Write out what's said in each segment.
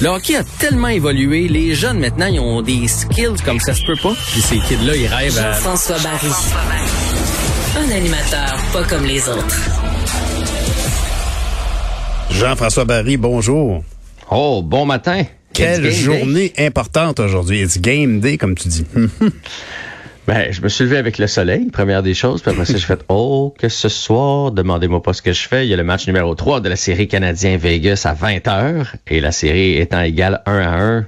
Le hockey a tellement évolué, les jeunes maintenant, ils ont des skills comme ça se peut pas. Puis ces kids-là, ils rêvent à... Jean-François Barry. Un animateur pas comme les autres. Jean-François Barry, bonjour. Oh, bon matin. Quelle journée importante aujourd'hui. It's game day, comme tu dis. Ben, je me suis levé avec le soleil, première des choses. Puis après ça, j'ai fait, oh, que ce soir, demandez-moi pas ce que je fais. Il y a le match numéro 3 de la série canadien Vegas à 20 h Et la série étant égale 1 à 1,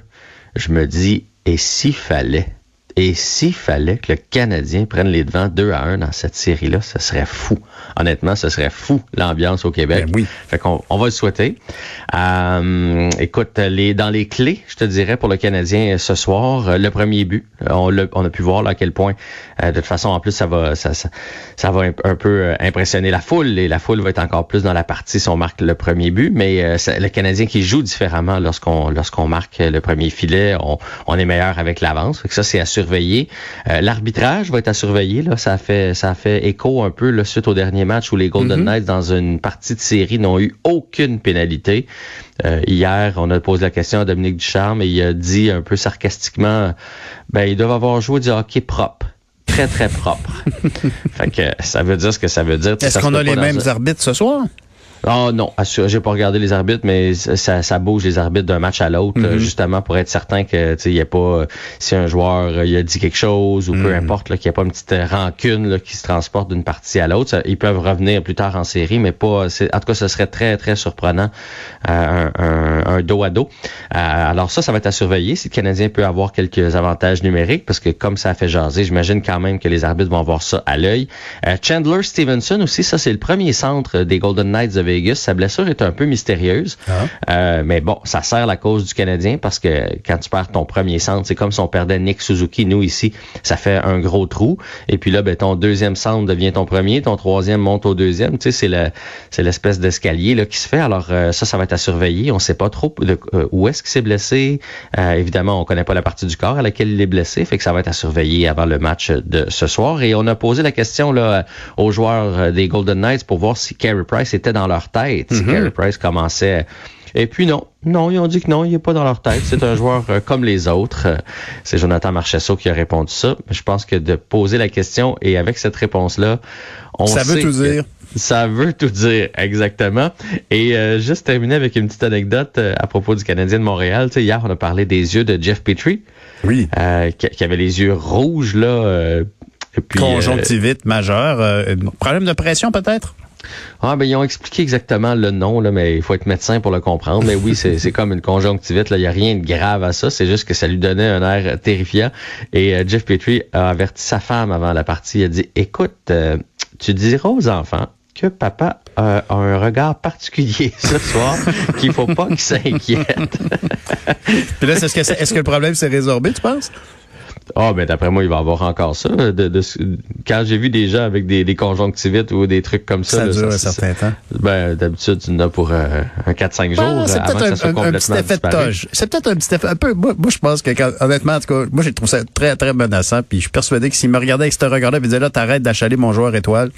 je me dis, et s'il fallait, et s'il fallait que le Canadien prenne les devants 2 à 1 dans cette série-là, ce serait fou. Honnêtement, ce serait fou l'ambiance au Québec. Ben oui. Fait qu'on on va le souhaiter. Euh, écoute, les, dans les clés, je te dirais pour le Canadien ce soir, euh, le premier but, on, a, on a pu voir là, à quel point, euh, de toute façon, en plus, ça va, ça, ça, ça va un, peu impressionner la foule et la foule va être encore plus dans la partie si on marque le premier but. Mais le Canadien qui joue différemment lorsqu'on lorsqu'on marque le premier filet, on, on est meilleur avec l'avance. Ça, c'est à surveiller. L'arbitrage va être à surveiller. Là, ça a fait ça fait écho un peu là, suite au dernier match où les Golden mhm. Knights, dans une partie de série, n'ont eu aucune pénalité. Euh, hier, on a posé la question à Dominique Ducharme et il a dit un peu sarcastiquement, ben, ils doivent avoir joué du hockey propre très, très propre. fait que ça veut dire ce que ça veut dire. Est-ce qu'on a les mêmes arbitres ce soir? Oh non, j'ai pas regardé les arbitres, mais ça, ça bouge les arbitres d'un match à l'autre, mhm. justement pour être certain que il y a pas si un joueur euh, il a dit quelque chose ou peu mhm. importe qu'il n'y a pas une petite rancune là, qui se transporte d'une partie à l'autre. Ils peuvent revenir plus tard en série, mais pas. En tout cas, ce serait très très surprenant euh, un, un, dos à dos. Euh, alors ça, ça va être à surveiller. Si le Canadien peut avoir quelques avantages numériques, parce que comme ça a fait jaser, j'imagine quand même que les arbitres vont avoir ça à l'œil. Chandler Stevenson aussi, ça c'est le premier centre des Golden Knights de sa blessure est un peu mystérieuse. Ah. Euh, mais bon, ça sert la cause du Canadien parce que quand tu perds ton premier centre, c'est comme si on perdait Nick Suzuki. Nous, ici, ça fait un gros trou. Et puis là, ben, ton deuxième centre devient ton premier, ton troisième monte au deuxième. Tu sais, c'est le, c'est l'espèce d'escalier là qui se fait. Alors euh, ça, ça va être à surveiller. On sait pas trop euh, où est-ce qu'il s'est blessé. évidemment, on connaît pas la partie du corps à laquelle il est blessé. Fait que ça va être à surveiller avant le match de ce soir. Et on a posé la question là aux joueurs des Golden Knights pour voir si Carey Price était dans leur tête si mm Price commençait. Et puis non, non, ils ont dit que non, il n'est pas dans leur tête. C'est un joueur euh, comme les autres. Euh, c'est Jonathan Marchesso qui a répondu ça. Je pense que de poser la question et avec cette réponse-là, on ça veut tout dire. Ça veut tout dire, exactement. Et euh, juste terminer avec une petite anecdote à propos du Canadien de Montréal. Tu sais, hier, on a parlé des yeux de Jeff Petrie. Oui. qui, avait les yeux rouges, là. Conjonctivite majeure. problème de pression, peut-être? Ah ben ils ont expliqué exactement le nom là, mais il faut être médecin pour le comprendre. Mais oui, c'est comme une conjonctivite. Là, il y a rien de grave à ça. C'est juste que ça lui donnait un air terrifiant. Et euh, Jeff Petrie a averti sa femme avant la partie. Il a dit "Écoute, euh, tu diras aux enfants que papa a un regard particulier ce soir, qu'il faut pas qu'ils s'inquiètent. Puis là, est-ce que, est que le problème s'est résorbé, tu penses? Ah, ben d'après moi, il va avoir encore ça. De, quand j'ai vu des gens avec des, des, conjonctivites ou des trucs comme ça. Ça dure un certain temps. Ben, d'habitude, tu en as pour euh, un 4-5 jours. c'est peut-être un, petit effet de toge. C'est peut-être un petit effet. Un peu, moi, moi je pense que, honnêtement, en tout cas, moi, j'ai trouvé ça très, très menaçant. Puis je suis persuadé que s'il me regardait avec ce regard-là, il disait là, t'arrêtes d'achaler mon joueur étoile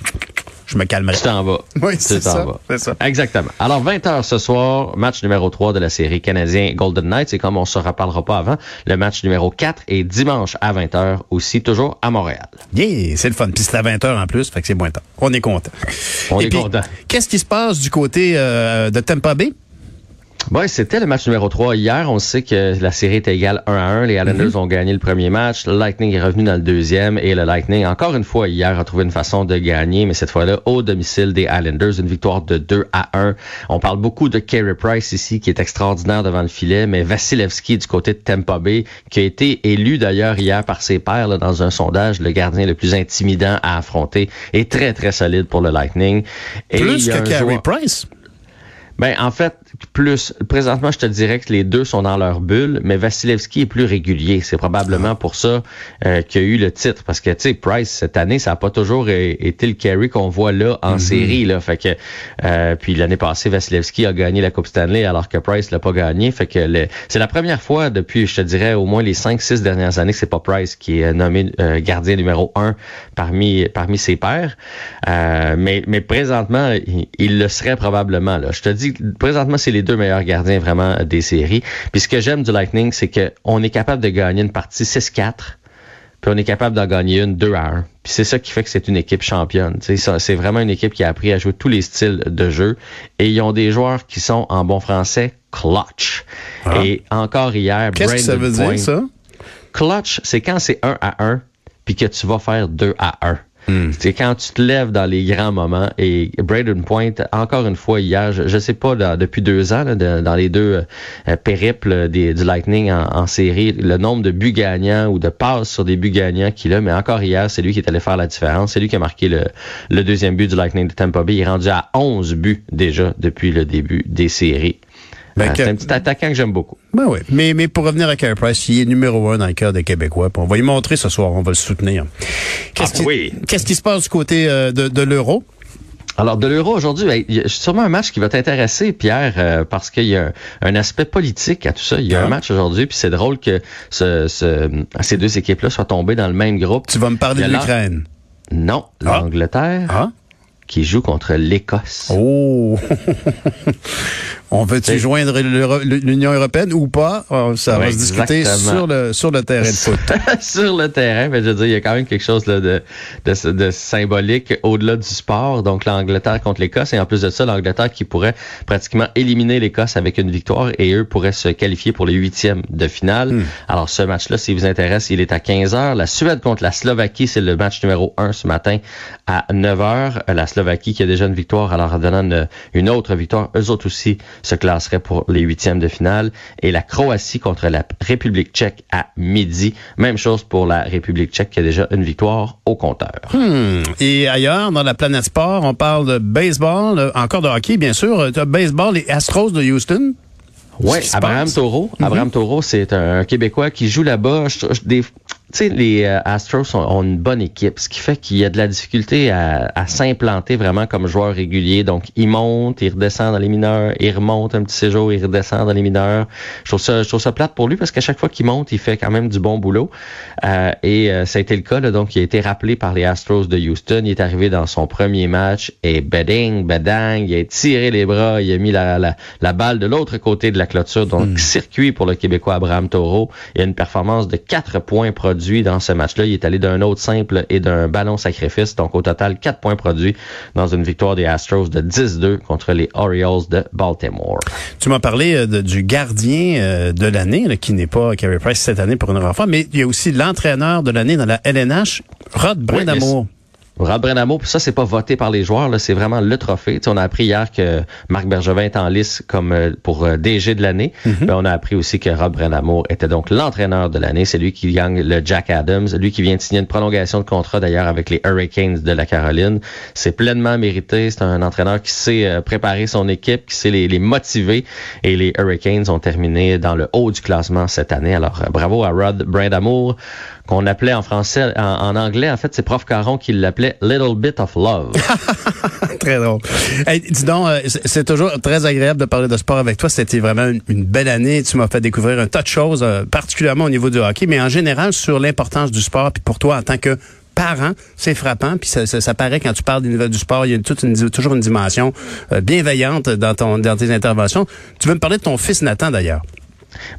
je me calmerai. Tu t'en vas. Oui, c'est ça, ça, Exactement. Alors, 20h ce soir, match numéro 3 de la série canadien Golden Knights. Et comme on se reparlera pas avant, le match numéro 4 est dimanche à 20h aussi, toujours à Montréal. Yeah, c'est le fun. Puis c'est à 20h en plus, fait que c'est moins temps. On est content. On est content. Qu'est-ce qui se passe du côté euh, de Tampa Bay? Oui, c'était le match numéro 3 hier. On sait que la série est égale 1 à 1. Les Islanders mhm. ont gagné le premier match. Le Lightning est revenu dans le deuxième. Et le Lightning, encore une fois, hier, a trouvé une façon de gagner, mais cette fois-là, au domicile des Islanders. Une victoire de 2 à 1. On parle beaucoup de Carey Price ici, qui est extraordinaire devant le filet, mais Vasilevski du côté de Tampa Bay, qui a été élu d'ailleurs hier par ses pairs dans un sondage, le gardien le plus intimidant à affronter, est très, très solide pour le Lightning. Et Plus que Carey Price? Ben, en fait, plus. Présentement, je te dirais que les deux sont dans leur bulle, mais Vasilevski est plus régulier. C'est probablement pour ça euh, qu'il a eu le titre. Parce que, tu sais, Price, cette année, ça n'a pas toujours été le carry qu'on voit là en mm-hmm. série. Là. Fait que, euh, puis l'année passée, Vasilevski a gagné la Coupe Stanley alors que Price l'a pas gagné. Fait que c'est la première fois depuis, je te dirais, au moins les cinq, six dernières années que c'est pas Price qui est nommé euh, gardien numéro un parmi, parmi ses pairs. mais, mais présentement, il, le serait probablement. Là. Je te dis, présentement, c'est les deux meilleurs gardiens vraiment des séries. Puis ce que j'aime du Lightning, c'est qu'on est capable de gagner une partie 6-4 puis on est capable d'en gagner une 2 à 1. Puis c'est ça qui fait que c'est une équipe championne. C'est vraiment une équipe qui a appris à jouer tous les styles de jeu. Et ils ont des joueurs qui sont, en bon français, clutch. Ah. Et encore hier, Qu'est-ce que ça veut dire, ça? Clutch, c'est quand c'est 1 à 1, puis que tu vas faire 2 à 1. Hmm. C'est quand tu te lèves dans les grands moments. Et Braden Point, encore une fois hier, je, ne sais pas depuis deux ans, dans les deux euh, périples du Lightning en, série, le nombre de buts gagnants ou de passes sur des buts gagnants qu'il a, mais encore hier, c'est lui qui est allé faire la différence. C'est lui qui a marqué le, deuxième but du Lightning de Tampa Bay. Il est rendu à 11 buts déjà depuis le début des séries. Ben, c'est un petit attaquant que j'aime beaucoup. Ben oui. Mais, mais pour revenir à Carey Price, il est numéro un dans le cœur des Québécois. On va y montrer ce soir. On va le soutenir. Qu'est-ce ah, qui, oui. Qu'est-ce qui se passe du côté euh, de, de l'euro? Alors, de l'euro aujourd'hui, ben, il y a sûrement un match qui va t'intéresser, Pierre, euh, parce qu'il y a un, aspect politique à tout ça. Il y a un ah. match aujourd'hui, puis c'est drôle que ce, ce, ces deux équipes-là soient tombées dans le même groupe. Tu vas me parler de l'Ukraine? Non, ah. l'Angleterre. Ah. Qui joue contre l'Écosse. Oh! On veut-tu joindre l'Union européenne ou pas? Ça va se discuter sur le, sur le terrain de foot. sur le terrain, mais je veux dire, il y a quand même quelque chose de, de, de, symbolique au-delà du sport. Donc, l'Angleterre contre l'Écosse. Et en plus de ça, l'Angleterre qui pourrait pratiquement éliminer l'Écosse avec une victoire et eux pourraient se qualifier pour les huitièmes de finale. Hmm. Alors, ce match-là, s'il vous intéresse, il est à 15 heures. La Suède contre la Slovaquie, c'est le match numéro 1 ce matin à 9 heures. La Slovaquie qui a déjà une victoire, alors en donnant une, une autre victoire, eux autres aussi se classerait pour les huitièmes de finale. Et la Croatie contre la République tchèque à midi. Même chose pour la République tchèque qui a déjà une victoire au compteur. Hmm. Et ailleurs, dans la planète sport, on parle de baseball, euh, encore de hockey, bien sûr. Euh, as baseball, les Astros de Houston. Oui, Abraham Taureau. Abraham mhm. Taureau, c'est un Québécois qui joue là-bas. Des, sais, les euh, Astros ont, une bonne équipe, ce qui fait qu'il y a de la difficulté à, s'implanter vraiment comme joueur régulier. Donc, il monte, il redescend dans les mineurs, il remonte un petit séjour, il redescend dans les mineurs. Je trouve ça, je trouve ça plate pour lui parce qu'à chaque fois qu'il monte, il fait quand même du bon boulot. Euh, et euh, ça a été le cas, là, donc il a été rappelé par les Astros de Houston. Il est arrivé dans son premier match et beding, bedang, il a tiré les bras, il a mis la, la, balle de l'autre côté de la clôture. Donc, hmm. circuit pour le Québécois Abraham Taureau. Il a une performance de quatre points produits dans ce match-là. Il est allé d'un autre simple et d'un ballon sacrifice. Donc, au total, 4 points produits dans une victoire des Astros de 10-2 contre les Orioles de Baltimore. Tu m'as parlé euh, du gardien euh, de l'année, qui n'est pas Carey Price cette année pour une fois, mais il y a aussi l'entraîneur de l'année dans la LNH, Rod Brindamour. Rod Brenamo, puis ça, c'est pas voté par les joueurs, là, c'est vraiment le trophée. on a appris hier que Marc Bergevin est en lice comme euh, pour euh, DG de l'année. Mm on a appris aussi que Rod Brenamo était donc l'entraîneur de l'année. C'est lui qui gagne le Jack Adams, lui qui vient de signer une prolongation de contrat d'ailleurs avec les Hurricanes de la Caroline. C'est pleinement mérité. C'est un entraîneur qui sait euh, préparer son équipe, qui sait les, les, motiver. Et les Hurricanes ont terminé dans le haut du classement cette année. Alors, bravo à Rod Brendamour qu'on appelait en français, en, anglais, en fait, c'est Prof Caron qui l'appelait Little Bit of Love. très drôle. dis donc, euh, c'est toujours très agréable de parler de sport avec toi. C'était vraiment une, belle année. Tu m'as fait découvrir un tas de choses, euh, particulièrement au niveau du hockey, mais en général sur l'importance du sport. Puis pour toi, en tant que parent, c'est frappant. Puis ça, ça, paraît quand tu parles du, du sport, il y a toujours une dimension euh, bienveillante dans, ton, dans tes interventions. Tu veux me parler de ton fils Nathan d'ailleurs?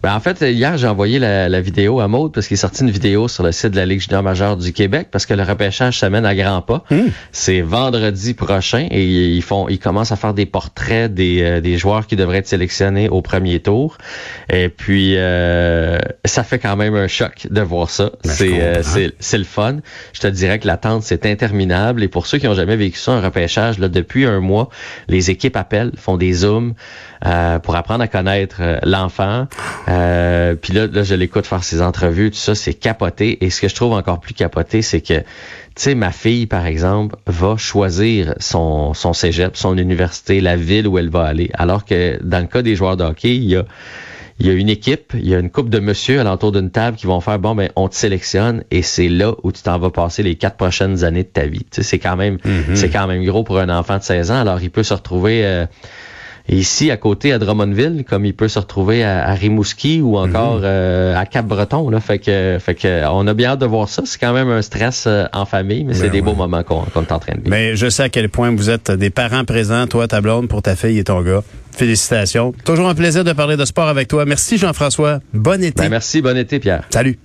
Ben, en fait, hier, j'ai envoyé la, vidéo à Maude parce qu'il est sorti une vidéo sur le site de la Ligue junior majeure du Québec parce que le repêchage s'amène à grands pas. Hmm. C'est vendredi prochain et ils font, ils commencent à faire des portraits des, euh, des joueurs qui devraient être sélectionnés au premier tour. Et puis, euh, ça fait quand même un choc de voir ça. Ben, euh, c'est, c'est, le fun. Je te dirais que l'attente, c'est interminable. Et pour ceux qui ont jamais vécu ça, un repêchage, là, depuis un mois, les équipes appellent, font des zooms pour apprendre à connaître l'enfant. Euh, puis là, là, je l'écoute faire ses entrevues, tout ça, c'est capoté. Et ce que je trouve encore plus capoté, c'est que, tu sais, ma fille, par exemple, va choisir son, son cégep, son université, la ville où elle va aller. Alors que dans le cas des joueurs de hockey, il y a il y a une équipe, il y a une couple de monsieur alentour d'une table qui vont faire bon ben on te sélectionne et c'est là où tu t'en vas passer les quatre prochaines années de ta vie. Tu sais, c'est quand même mm-hmm. c'est quand même gros pour un enfant de 16 ans. Alors il peut se retrouver euh, ici à côté à Drummondville, comme il peut se retrouver à, Rimouski ou encore mhm. à Cap-Breton. Là, fait que, fait que on a bien hâte de voir ça. C'est quand même un stress en famille, mais c'est ben des beaux moments qu'on est en train de vivre. Mais je sais à quel point vous êtes des parents présents, toi, ta blonde, pour ta fille et ton gars. Félicitations. Toujours un plaisir de parler de sport avec toi. Merci Jean-François. Bon été. Ben, merci, bon été Pierre. Salut.